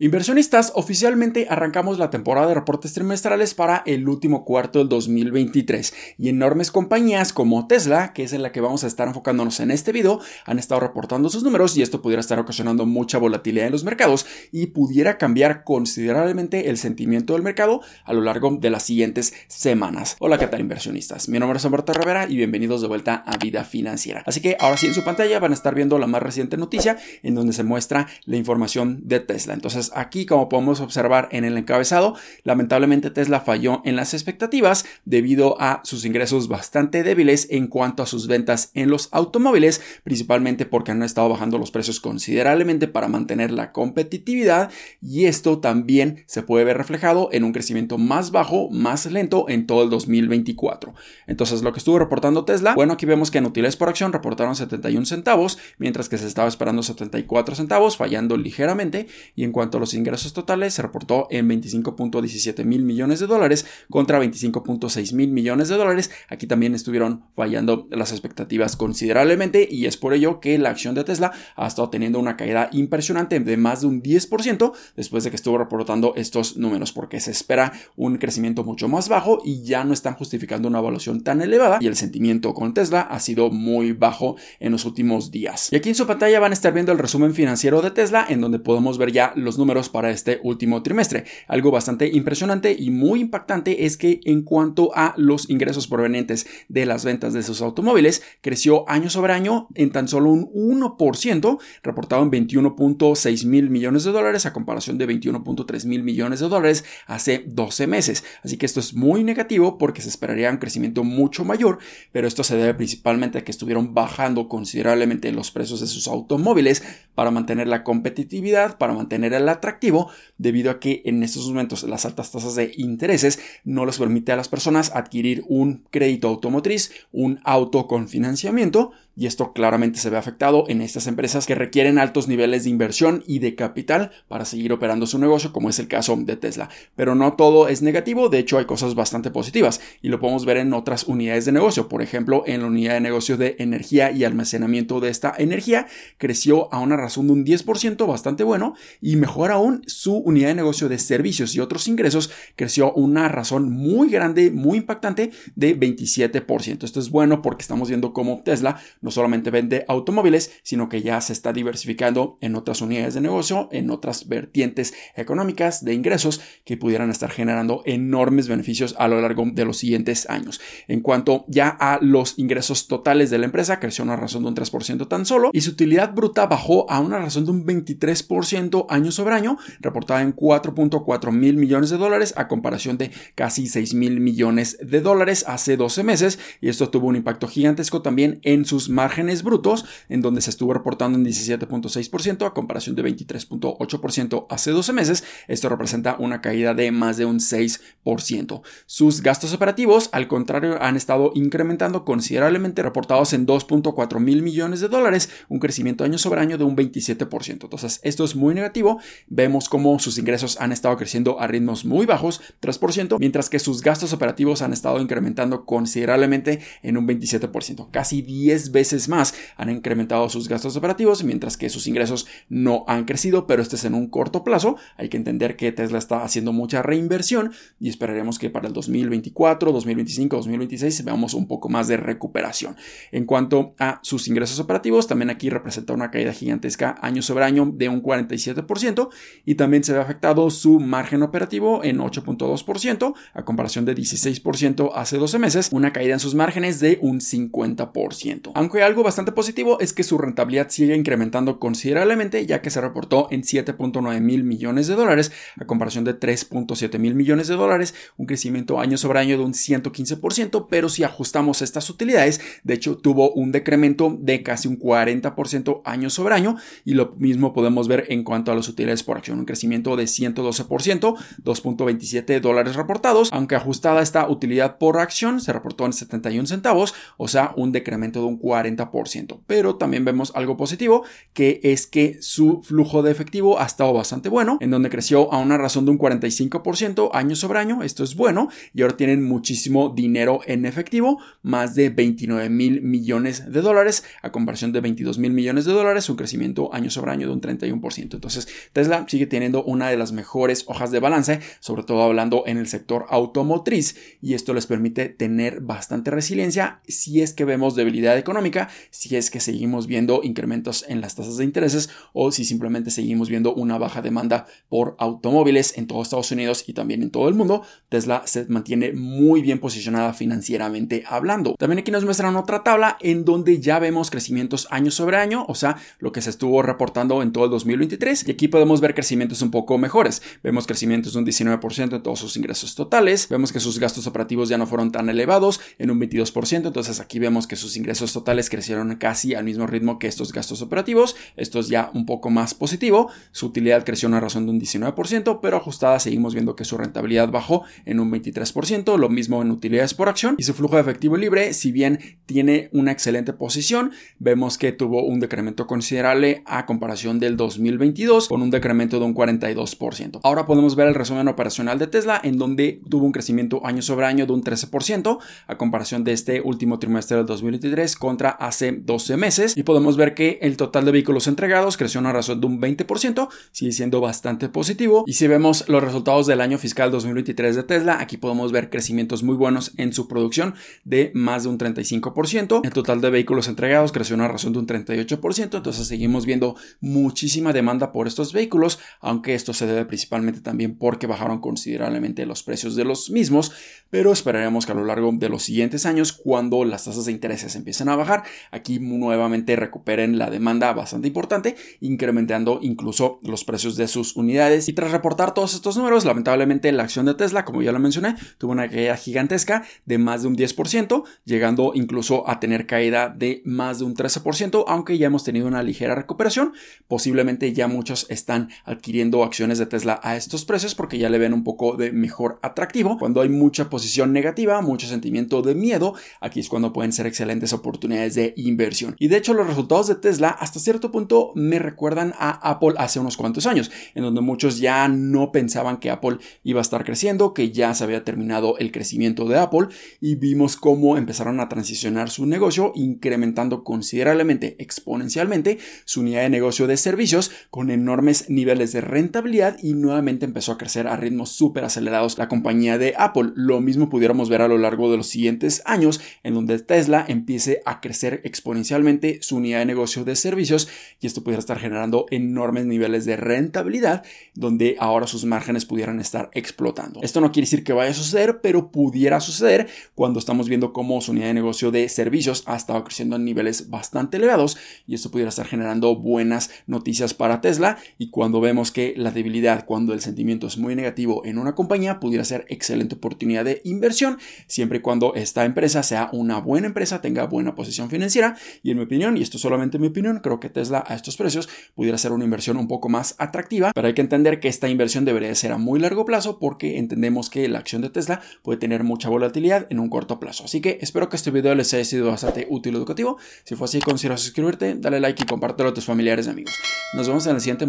Inversionistas, oficialmente arrancamos la temporada de reportes trimestrales para el último cuarto del 2023 y enormes compañías como Tesla, que es en la que vamos a estar enfocándonos en este video, han estado reportando sus números y esto pudiera estar ocasionando mucha volatilidad en los mercados y pudiera cambiar considerablemente el sentimiento del mercado a lo largo de las siguientes semanas. Hola, ¿qué tal inversionistas? Mi nombre es Humberto Rivera y bienvenidos de vuelta a Vida Financiera. Así que ahora sí en su pantalla van a estar viendo la más reciente noticia en donde se muestra la información de Tesla. Entonces, aquí, como podemos observar en el encabezado, lamentablemente Tesla falló en las expectativas debido a sus ingresos bastante débiles en cuanto a sus ventas en los automóviles, principalmente porque han estado bajando los precios considerablemente para mantener la competitividad y esto también se puede ver reflejado en un crecimiento más bajo, más lento en todo el 2024. Entonces, lo que estuvo reportando Tesla, bueno, aquí vemos que en utilidades por acción reportaron 71 centavos, mientras que se estaba esperando 74 centavos, fallando ligeramente, y en cuanto los ingresos totales se reportó en 25.17 mil millones de dólares contra 25.6 mil millones de dólares. Aquí también estuvieron fallando las expectativas considerablemente y es por ello que la acción de Tesla ha estado teniendo una caída impresionante de más de un 10% después de que estuvo reportando estos números porque se espera un crecimiento mucho más bajo y ya no están justificando una evaluación tan elevada y el sentimiento con Tesla ha sido muy bajo en los últimos días. Y aquí en su pantalla van a estar viendo el resumen financiero de Tesla en donde podemos ver ya los números para este último trimestre. Algo bastante impresionante y muy impactante es que en cuanto a los ingresos provenientes de las ventas de sus automóviles, creció año sobre año en tan solo un 1%, reportado en 21.6 mil millones de dólares a comparación de 21.3 mil millones de dólares hace 12 meses. Así que esto es muy negativo porque se esperaría un crecimiento mucho mayor, pero esto se debe principalmente a que estuvieron bajando considerablemente los precios de sus automóviles para mantener la competitividad, para mantener el atractivo debido a que en estos momentos las altas tasas de intereses no les permite a las personas adquirir un crédito automotriz, un auto con financiamiento y esto claramente se ve afectado en estas empresas que requieren altos niveles de inversión y de capital para seguir operando su negocio, como es el caso de Tesla. Pero no todo es negativo, de hecho hay cosas bastante positivas y lo podemos ver en otras unidades de negocio. Por ejemplo, en la unidad de negocio de energía y almacenamiento de esta energía creció a una razón de un 10% bastante bueno y mejor aún su unidad de negocio de servicios y otros ingresos creció una razón muy grande, muy impactante de 27%. Esto es bueno porque estamos viendo cómo Tesla no solamente vende automóviles, sino que ya se está diversificando en otras unidades de negocio, en otras vertientes económicas de ingresos que pudieran estar generando enormes beneficios a lo largo de los siguientes años. En cuanto ya a los ingresos totales de la empresa, creció una razón de un 3% tan solo y su utilidad bruta bajó a una razón de un 23% año sobre año, reportada en 4.4 mil millones de dólares a comparación de casi 6 mil millones de dólares hace 12 meses y esto tuvo un impacto gigantesco también en sus márgenes brutos, en donde se estuvo reportando en 17.6% a comparación de 23.8% hace 12 meses. Esto representa una caída de más de un 6%. Sus gastos operativos, al contrario, han estado incrementando considerablemente, reportados en 2.4 mil millones de dólares, un crecimiento año sobre año de un 27%. Entonces, esto es muy negativo. Vemos cómo sus ingresos han estado creciendo a ritmos muy bajos, 3%, mientras que sus gastos operativos han estado incrementando considerablemente en un 27%, casi 10 veces más han incrementado sus gastos operativos, mientras que sus ingresos no han crecido, pero este es en un corto plazo. Hay que entender que Tesla está haciendo mucha reinversión y esperaremos que para el 2024, 2025, 2026 veamos un poco más de recuperación. En cuanto a sus ingresos operativos, también aquí representa una caída gigantesca año sobre año de un 47% y también se ve afectado su margen operativo en 8.2% a comparación de 16% hace 12 meses, una caída en sus márgenes de un 50%. Aunque algo bastante positivo es que su rentabilidad sigue incrementando considerablemente ya que se reportó en 7.9 mil millones de dólares a comparación de 3.7 mil millones de dólares, un crecimiento año sobre año de un 115%, pero si ajustamos estas utilidades, de hecho tuvo un decremento de casi un 40% año sobre año y lo mismo podemos ver en cuanto a las utilidades por acción, un crecimiento de 112%, 2.27 dólares reportados, aunque ajustada esta utilidad por acción se reportó en 71 centavos, o sea, un decremento de un 40 40%. Pero también vemos algo positivo, que es que su flujo de efectivo ha estado bastante bueno, en donde creció a una razón de un 45% año sobre año. Esto es bueno y ahora tienen muchísimo dinero en efectivo, más de 29 mil millones de dólares a comparación de 22 mil millones de dólares, un crecimiento año sobre año de un 31%. Entonces, Tesla sigue teniendo una de las mejores hojas de balance, sobre todo hablando en el sector automotriz, y esto les permite tener bastante resiliencia si es que vemos debilidad económica, si es que seguimos viendo incrementos en las tasas de intereses o si simplemente seguimos viendo una baja demanda por automóviles en todo Estados Unidos y también en todo el mundo, Tesla se mantiene muy bien posicionada financieramente hablando. También aquí nos muestran otra tabla en donde ya vemos crecimientos año sobre año, o sea, lo que se estuvo reportando en todo el 2023 y aquí podemos ver crecimientos un poco mejores. Vemos crecimientos de un 19% en todos sus ingresos totales, vemos que sus gastos operativos ya no fueron tan elevados en un 22%, entonces aquí vemos que sus ingresos totales crecieron casi al mismo ritmo que estos gastos operativos, esto es ya un poco más positivo, su utilidad creció a una razón de un 19%, pero ajustada seguimos viendo que su rentabilidad bajó en un 23%, lo mismo en utilidades por acción. Y su flujo de efectivo libre, si bien tiene una excelente posición, vemos que tuvo un decremento considerable a comparación del 2022 con un decremento de un 42%. Ahora podemos ver el resumen operacional de Tesla en donde tuvo un crecimiento año sobre año de un 13% a comparación de este último trimestre del 2023 contra hace 12 meses. Y podemos ver que el total de vehículos entregados creció a una razón de un 20%, sigue siendo bastante positivo. Y si vemos los resultados del año fiscal 2023 de Tesla, aquí podemos ver crecimientos muy buenos en su producción de más de un 35%, el total de vehículos entregados creció una razón de un 38%, entonces seguimos viendo muchísima demanda por estos vehículos, aunque esto se debe principalmente también porque bajaron considerablemente los precios de los mismos, pero esperaremos que a lo largo de los siguientes años, cuando las tasas de intereses empiecen a bajar, aquí nuevamente recuperen la demanda bastante importante, incrementando incluso los precios de sus unidades. Y tras reportar todos estos números, lamentablemente la acción de Tesla, como ya lo mencioné, tuvo una caída gigantesca de más de un 10%, llegando incluso a tener caída de más de un 13%, aunque ya hemos tenido una ligera recuperación. Posiblemente ya muchos están adquiriendo acciones de Tesla a estos precios porque ya le ven un poco de mejor atractivo. Cuando hay mucha posición negativa, mucho sentimiento de miedo, aquí es cuando pueden ser excelentes oportunidades de inversión. Y de hecho los resultados de Tesla hasta cierto punto me recuerdan a Apple hace unos cuantos años, en donde muchos ya no pensaban que Apple iba a estar creciendo, que ya se había terminado el crecimiento de Apple y vimos cómo empezaron a transicionar su negocio incrementando considerablemente, exponencialmente su unidad de negocio de servicios con enormes niveles de rentabilidad y nuevamente empezó a crecer a ritmos súper acelerados la compañía de Apple. Lo mismo pudiéramos ver a lo largo de los siguientes años en donde Tesla empiece a crecer exponencialmente su unidad de negocio de servicios y esto pudiera estar generando enormes niveles de rentabilidad donde ahora sus márgenes pudieran estar explotando. Esto no quiere decir que vaya a suceder, pero pudiera suceder cuando estamos viendo cómo su unidad de negocio de servicios ha estado creciendo a niveles bastante elevados y esto pudiera estar generando buenas noticias para Tesla y cuando vemos que la debilidad, cuando el sentimiento es muy negativo en una compañía, pudiera ser excelente oportunidad de inversión siempre y cuando esta empresa sea una buena empresa, tenga buena posición financiera y en mi opinión, y esto es solamente mi opinión, creo que Tesla a estos precios pudiera ser una inversión un poco más atractiva, pero hay que entender que esta inversión debería ser a muy largo plazo porque entendemos que la acción de Tesla puede tener mucha volatilidad en un corto plazo. Así que espero que este video les haya sido bastante útil y educativo. Si fue así, considera suscribirte, dale like y compártelo a tus familiares y amigos. Nos vemos en el siguiente.